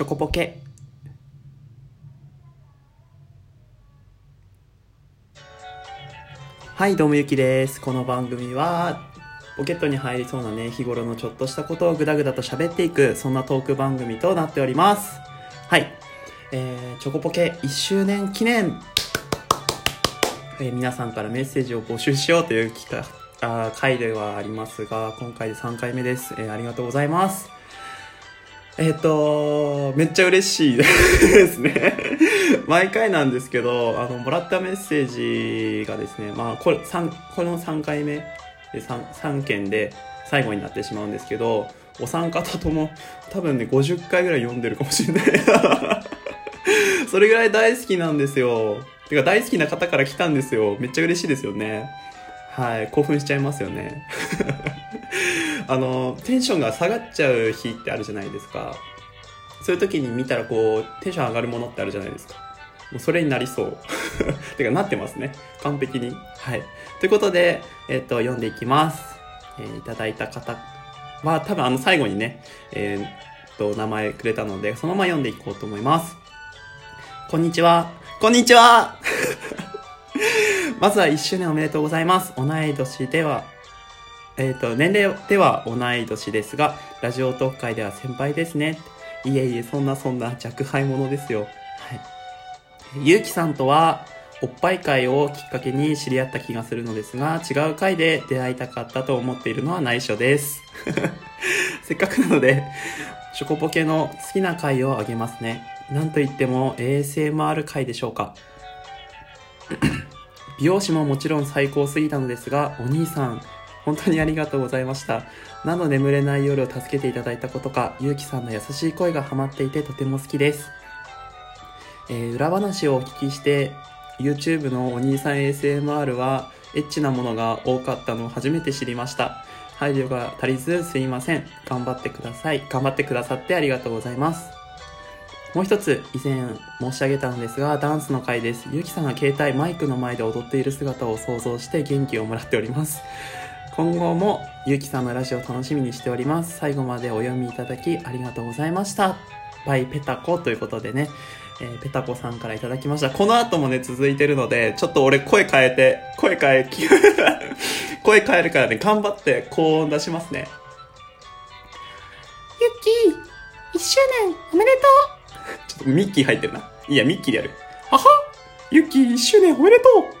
チョコポケ。はいどうもゆきです。この番組はポケットに入りそうなね日頃のちょっとしたことをグダグダと喋っていくそんなトーク番組となっております。はい。えー、チョコポケ1周年記念。えー皆さんからメッセージを募集しようという企画あ回ではありますが今回で3回目です、えーありがとうございます。えっ、とめっちゃ嬉しいですね。毎回なんですけどあのもらったメッセージがですねまあこれ三この3回目で 3, 3件で最後になってしまうんですけどお三方とも多分ね50回ぐらい読んでるかもしれない。それぐらい大好きなんですよ。てか大好きな方から来たんですよ。めっちゃ嬉しいですよね。はい興奮しちゃいますよね。あのテンションが下がっちゃう日ってあるじゃないですか。そういう時に見たらこうテンション上がるものってあるじゃないですか。もうそれになりそう。てかなってますね。完璧に。はい。ということで、えっと読んでいきます、えーいただいた方。は多分あの最後にねえーっと名前くれたのでそのまま読んでいこうと思います。こんにちは。こんにちは。まずは1周年おめでとうございます。同い年では、えっ、と、年齢では同い年ですが、ラジオトーク界では先輩ですね。いえいえ、そんなそんな若輩者ですよ。はい。ゆうきさんとは、おっぱい会をきっかけに知り合った気がするのですが、違う会で出会いたかったと思っているのは内緒です。せっかくなので、ショコポケの好きな回をあげますね。なんといっても ASMR 回でしょうか。美容師ももちろん最高すぎたのですが、お兄さん、本当にありがとうございました。何の眠れない夜を助けていただいたことか、ゆうきさんの優しい声がハマっていてとても好きです。えー裏話をお聞きして、YouTube のお兄さん ASMR は、エッチなものが多かったのを初めて知りました。配慮が足りずすいません。頑張ってください。頑張ってくださってありがとうございます。もう一つ以前申し上げたのですがダンスの回ですゆきさんが携帯マイクの前で踊っている姿を想像して元気をもらっております今後もゆきさんのラジオ楽しみにしております。最後までお読みいただきありがとうございました。バイペタコということでね、えーペタコさんからいただきました。この後もね続いてるのでちょっと俺声変えて声変え 声変えるからね頑張って高音出しますね。ゆき1周年おめでとう。ちょっとミッキー入ってるな。いいや、ミッキーでやる。ははユッキー1周年おめでとう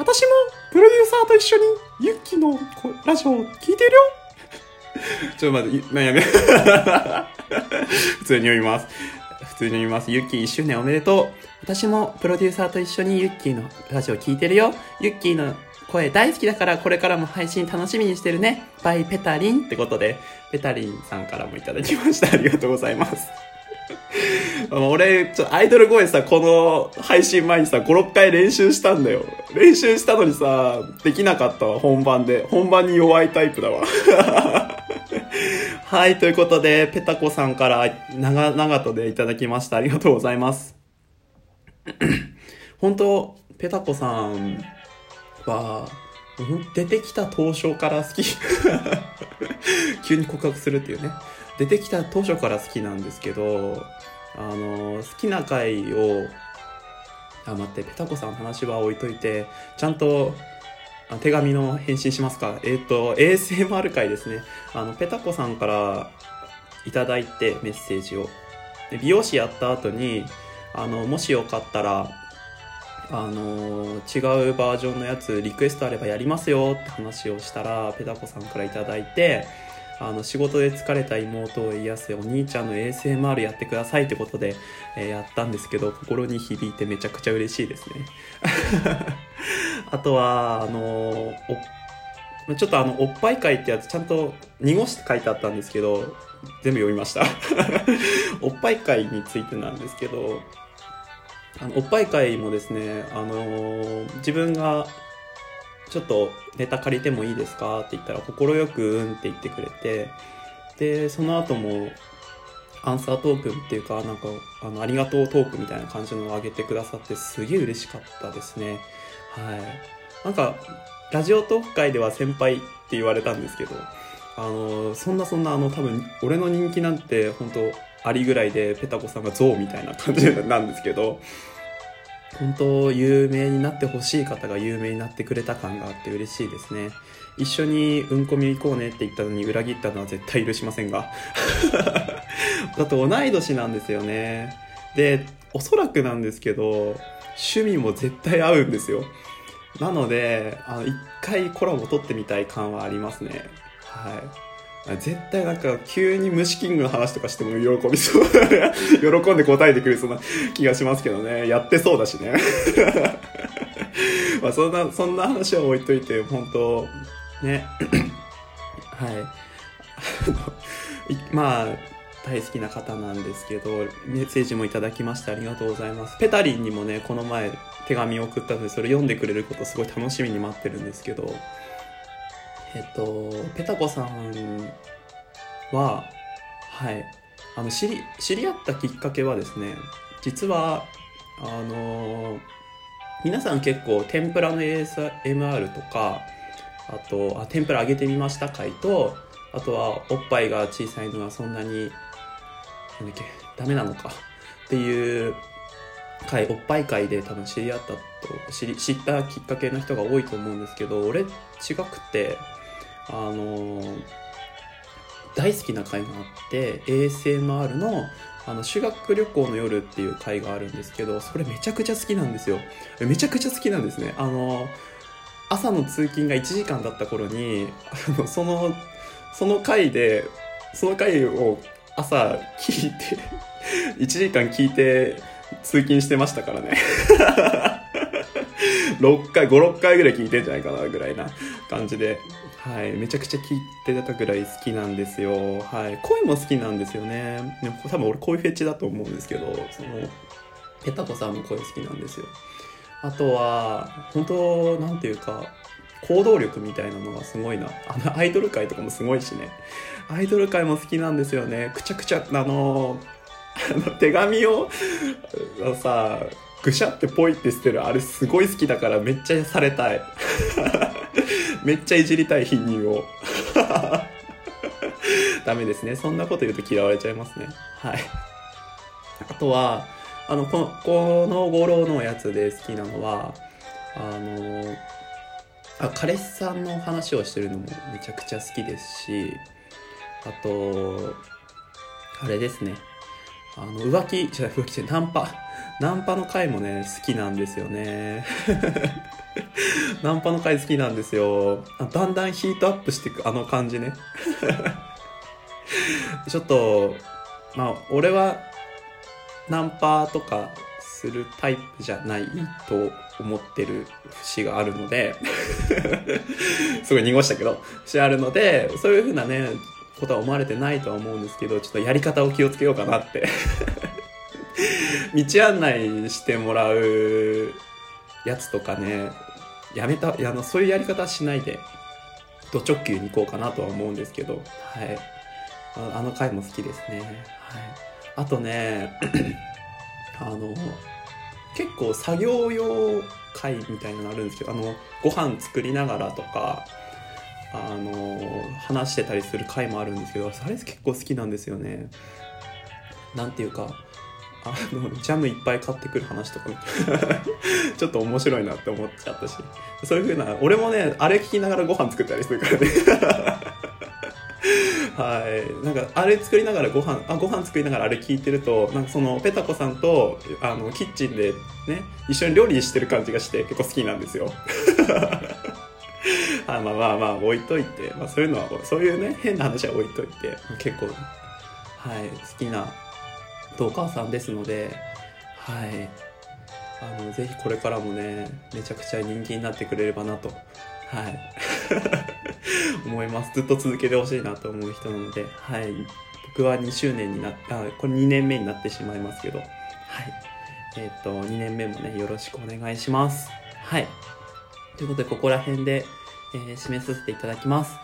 私もプロデューサーと一緒にユッキーのラジオを聞いてるよちょっと待って、まあ、や？め。普通に読みます。普通に読みます。ユッキー1周年おめでとう私もプロデューサーと一緒にユッキーのラジオ聞いてるよユッキーの声大好きだからこれからも配信楽しみにしてるね。バイペタリンってことで、ペタリンさんからもいただきました。ありがとうございます。俺、ちょ、アイドル声さ、この配信前にさ、5、6回練習したんだよ。練習したのにさ、できなかったわ、本番で。本番に弱いタイプだわ。はい、ということで、ペタコさんから長々とでいただきました。ありがとうございます。本当ペタコさんは、出てきた当初から好き。急に告白するっていうね。出てきた当初から好きなんですけど、あの、好きな回を、あ、待って、ペタコさんの話は置いといて、ちゃんと、手紙の返信しますか？えっ、と、ASMR 回ですね。あの、ペタコさんからいただいてメッセージを。で美容師やった後に、あの、もしよかったら、あの違うバージョンのやつリクエストあればやりますよって話をしたらペタコさんからいただいてあの仕事で疲れた妹を癒せお兄ちゃんの ASMR やってくださいってことで、えーやったんですけど心に響いてめちゃくちゃ嬉しいですね。あとはあのおちょっとあのおっぱい会ってやつちゃんと濁して書いてあったんですけど全部読みました。おっぱい会についてなんですけどあのおっぱい会もですね、あの自分がちょっとネタ借りてもいいですかって言ったら快くうんって言ってくれてでその後もアンサートークンっていうかなんかあのありがとうトークみたいな感じのを上げてくださってすげえ嬉しかったですね。はい。なんかラジオトーク界では先輩って言われたんですけどあのそんなそんなあの多分俺の人気なんて本当アリぐらいでペタコさんがゾウみたいな感じなんですけど本当有名になってほしい方が有名になってくれた感があって嬉しいですね。一緒にうんこみ行こうねって言ったのに裏切ったのは絶対許しませんが。だって同い年なんですよね。でおそらくなんですけど趣味も絶対合うんですよ。なのであの一回コラボ取ってみたい感はありますね。はい。絶対なんか急に虫キングの話とかしても喜びそう。喜んで答えてくれそうな気がしますけどね。やってそうだしね。まあそんなそんな話は置いといて本当ね。はい。まあ大好きな方なんですけどメッセージもいただきましてありがとうございます。ペタリンにもねこの前手紙を送ったのでそれ読んでくれることすごい楽しみに待ってるんですけどえっとペタコさんははい。あの知り知り合ったきっかけはですね実はあの皆さん結構天ぷらの ASMR とかあとあ天ぷら揚げてみました回とあとはおっぱいが小さいのはそんなにだっけダメなのかっていう回おっぱい会で多分知り合ったと知り知ったきっかけの人が多いと思うんですけど俺違くてあの大好きな回があって ASMR のあの修学旅行の夜っていう回があるんですけどそれめちゃくちゃ好きなんですよ。めちゃくちゃ好きなんですね。あの朝の通勤が1時間だった頃にあのそのその回でその回を朝聞いて 1時間聞いて通勤してましたからね。6回56回ぐらい聞いてんじゃないかなぐらいな感じで。はいめちゃくちゃ聞いてたぐらい好きなんですよ。はい声も好きなんですよね。でも多分俺声フェチだと思うんですけどそのペタコさんも声好きなんですよ。あとは本当なんていうか行動力みたいなのがすごいな。あのアイドル界とかもすごいしね。アイドル界も好きなんですよね。くちゃくちゃあのあの手紙をさぐしゃってポイって捨てるあれすごい好きだからめっちゃされたい。めっちゃいじりたい貧乳を。ダメですね。そんなこと言うと嫌われちゃいますね。はい。あとはあのこのこの五郎のやつで好きなのはあのあ彼氏さんの話をしてるのもめちゃくちゃ好きですしあとあれですね。あの浮気じゃ浮気じゃナンパ。ナンパの回もね好きなんですよね。ナンパの回好きなんですよ。だんだんヒートアップしていくあの感じね。ちょっとまあ俺はナンパとかするタイプじゃないと思ってる節があるので すごい濁したけど節あるのでそういう風なねことは思われてないとは思うんですけどちょっとやり方を気をつけようかなって。道案内してもらうやつとかねやめたあのそういうやり方しないでド直球に行こうかなとは思うんですけどはい。あの回も好きですね。はい。あとね あの結構作業用会みたいなのあるんですけどあのご飯作りながらとかあの話してたりする回もあるんですけどあれ結構好きなんですよね。なんていうかあのジャムいっぱい買ってくる話とか ちょっと面白いなって思っちゃったし。そういう風な俺もねあれ聞きながらご飯作ったりするからね。はい。なんかあれ作りながらご飯あご飯作りながらあれ聞いてるとなんかそのペタコさんとあのキッチンでね一緒に料理してる感じがして結構好きなんですよ。あ まあまあまあ置いといて、まあ、そういうのはそういうね変な話は置いといて。結構はい好きなトーカーさんですのではい。あのぜひこれからもねめちゃくちゃ人気になってくれればなとはい。思います。ずっと続けてほしいなと思う人なのではい。僕は2周年になったこれ2年目になってしまいますけどはい。えっ、ー、と2年目もねよろしくお願いします。はい。ということでここら辺で、えー、締めさせていただきます。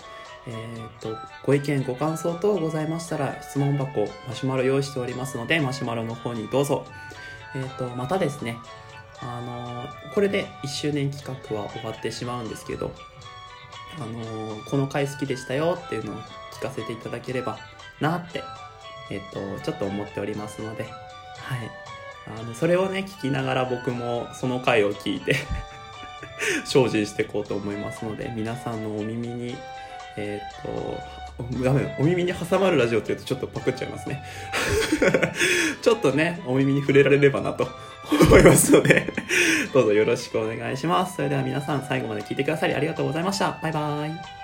えー、と、ご意見、ご感想等ございましたら、質問箱、マシュマロ用意しておりますので、マシュマロの方にどうぞ。えー、と、またですね、あのー、これで1周年企画は終わってしまうんですけど、あのこの回好きでしたよっていうのを聞かせていただければなってえっ、と、ちょっと思っておりますので、はい。あの、それをね、聞きながら僕もその回を聞いて 精進していこうと思いますので、皆さんのお耳に、えっ、と、画面お耳に挟まるラジオって言うとちょっとパクっちゃいますね。ちょっとね、お耳に触れられればなと 思いますのでどうぞよろしくお願いします。それでは皆さん最後まで聞いてくださりありがとうございました。バイバーイ。